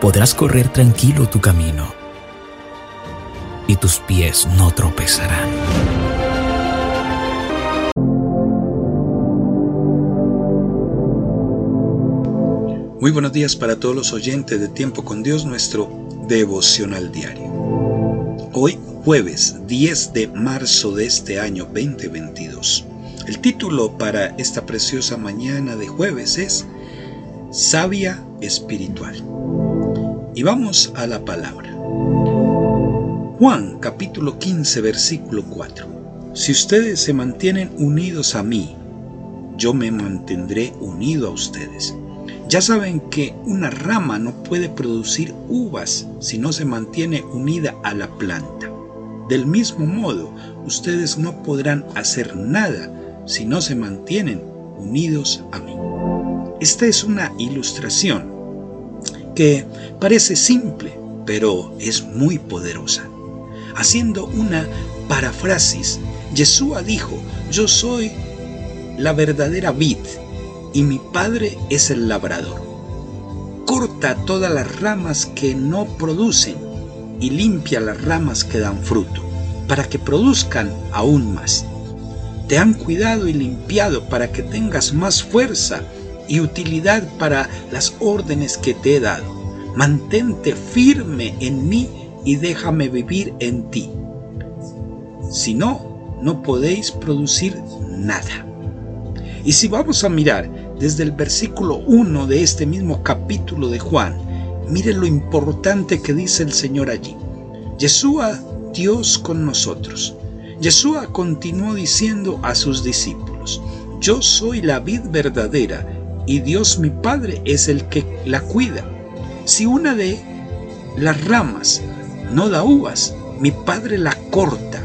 Podrás correr tranquilo tu camino y tus pies no tropezarán. Muy buenos días para todos los oyentes de Tiempo con Dios, nuestro devocional diario. Hoy, jueves 10 de marzo de este año 2022. El título para esta preciosa mañana de jueves es Sabia Espiritual. Y vamos a la palabra. Juan capítulo 15 versículo 4. Si ustedes se mantienen unidos a mí, yo me mantendré unido a ustedes. Ya saben que una rama no puede producir uvas si no se mantiene unida a la planta. Del mismo modo, ustedes no podrán hacer nada si no se mantienen unidos a mí. Esta es una ilustración que parece simple, pero es muy poderosa. Haciendo una parafrasis, Yeshua dijo, yo soy la verdadera vid y mi Padre es el labrador. Corta todas las ramas que no producen y limpia las ramas que dan fruto, para que produzcan aún más. Te han cuidado y limpiado para que tengas más fuerza y utilidad para las órdenes que te he dado. Mantente firme en mí y déjame vivir en ti. Si no, no podéis producir nada. Y si vamos a mirar desde el versículo 1 de este mismo capítulo de Juan, mire lo importante que dice el Señor allí. Yeshua, Dios con nosotros. Yeshua continuó diciendo a sus discípulos, yo soy la vid verdadera y Dios mi Padre es el que la cuida. Si una de las ramas no da uvas, mi Padre la corta,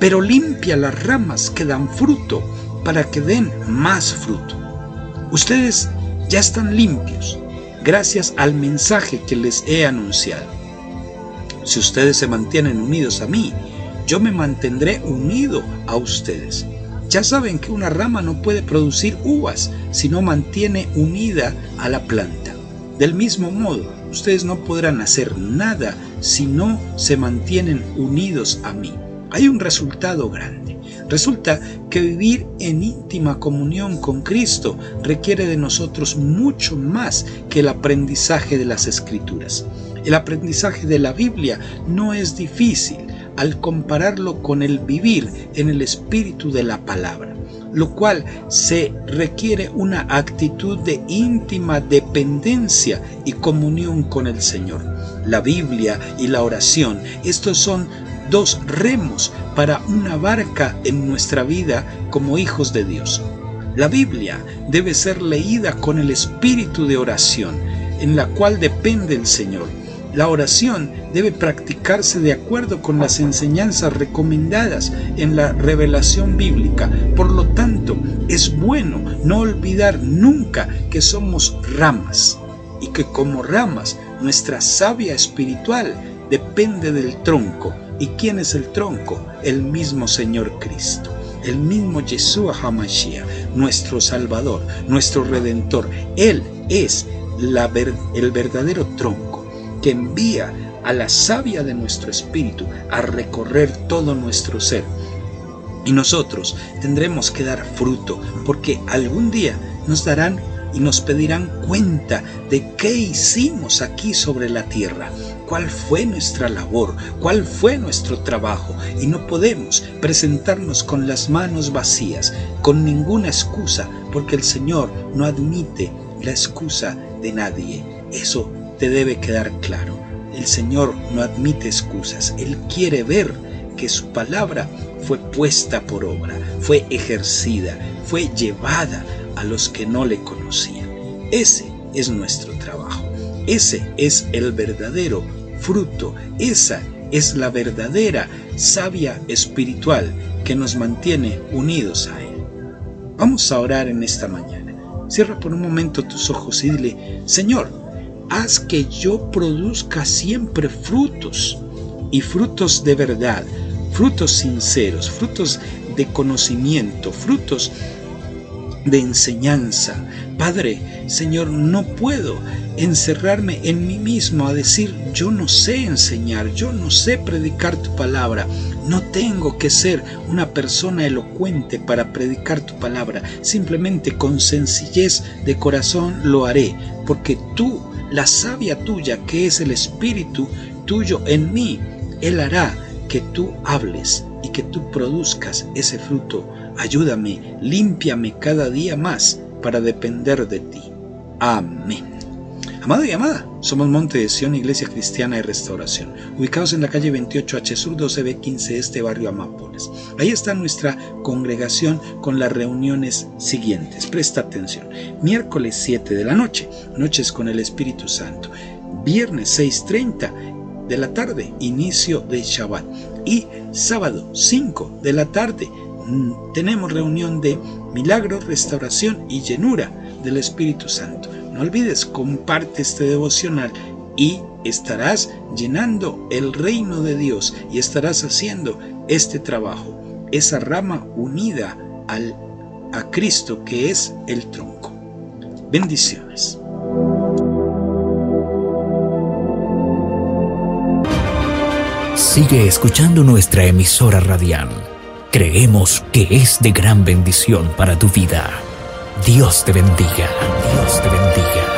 pero limpia las ramas que dan fruto para que den más fruto. Ustedes ya están limpios gracias al mensaje que les he anunciado. Si ustedes se mantienen unidos a mí, yo me mantendré unido a ustedes. Ya saben que una rama no puede producir uvas si no mantiene unida a la planta. Del mismo modo, ustedes no podrán hacer nada si no se mantienen unidos a mí. Hay un resultado grande. Resulta que vivir en íntima comunión con Cristo requiere de nosotros mucho más que el aprendizaje de las escrituras. El aprendizaje de la Biblia no es difícil al compararlo con el vivir en el espíritu de la palabra, lo cual se requiere una actitud de íntima dependencia y comunión con el Señor. La Biblia y la oración, estos son dos remos para una barca en nuestra vida como hijos de Dios. La Biblia debe ser leída con el espíritu de oración, en la cual depende el Señor. La oración debe practicarse de acuerdo con las enseñanzas recomendadas en la revelación bíblica. Por lo tanto, es bueno no olvidar nunca que somos ramas y que como ramas nuestra savia espiritual depende del tronco ¿Y quién es el tronco? El mismo Señor Cristo, el mismo Yeshua HaMashiach, nuestro Salvador, nuestro Redentor. Él es el verdadero tronco envía a la savia de nuestro espíritu a recorrer todo nuestro ser. Y nosotros tendremos que dar fruto, porque algún día nos darán y nos pedirán cuenta de qué hicimos aquí sobre la tierra, cuál fue nuestra labor, cuál fue nuestro trabajo, y no podemos presentarnos con las manos vacías, con ninguna excusa, porque el Señor no admite la excusa de nadie. Eso te debe quedar claro. El Señor no admite excusas, Él quiere ver que su palabra fue puesta por obra, fue ejercida, fue llevada a los que no le conocían. Ese es nuestro trabajo. Ese es el verdadero fruto. Esa es la verdadera savia espiritual que nos mantiene unidos a Él. Vamos a orar en esta mañana. Cierra por un momento tus ojos y dile, Señor, haz que yo produzca siempre frutos y frutos de verdad, frutos sinceros, frutos de conocimiento, frutos de enseñanza. Padre, Señor, no puedo encerrarme en mí mismo a decir, yo no sé enseñar, yo no sé predicar tu palabra. No tengo que ser una persona elocuente para predicar tu palabra. Simplemente con sencillez de corazón lo haré, porque tú, la savia tuya, que es el Espíritu tuyo en mí, Él hará que tú hables y que tú produzcas ese fruto. Ayúdame, límpiame cada día más para depender de ti. Amén. Amado y amada, somos Monte de Sion, Iglesia Cristiana de Restauración, ubicados en la calle 28H Sur 12B15 este barrio Amápolis. Ahí está nuestra congregación con las reuniones siguientes. Presta atención. Miércoles 7 de la noche, noches con el Espíritu Santo. Viernes 6.30 de la tarde, inicio de Shabbat. Y sábado 5 de la tarde, mm, tenemos reunión de milagros, restauración y llenura del Espíritu Santo. No olvides, comparte este devocional y estarás llenando el reino de Dios y estarás haciendo este trabajo, esa rama unida al, a Cristo que es el tronco. Bendiciones. Sigue escuchando nuestra emisora radial. Creemos que es de gran bendición para tu vida. Dios te bendiga. Dios te bendiga.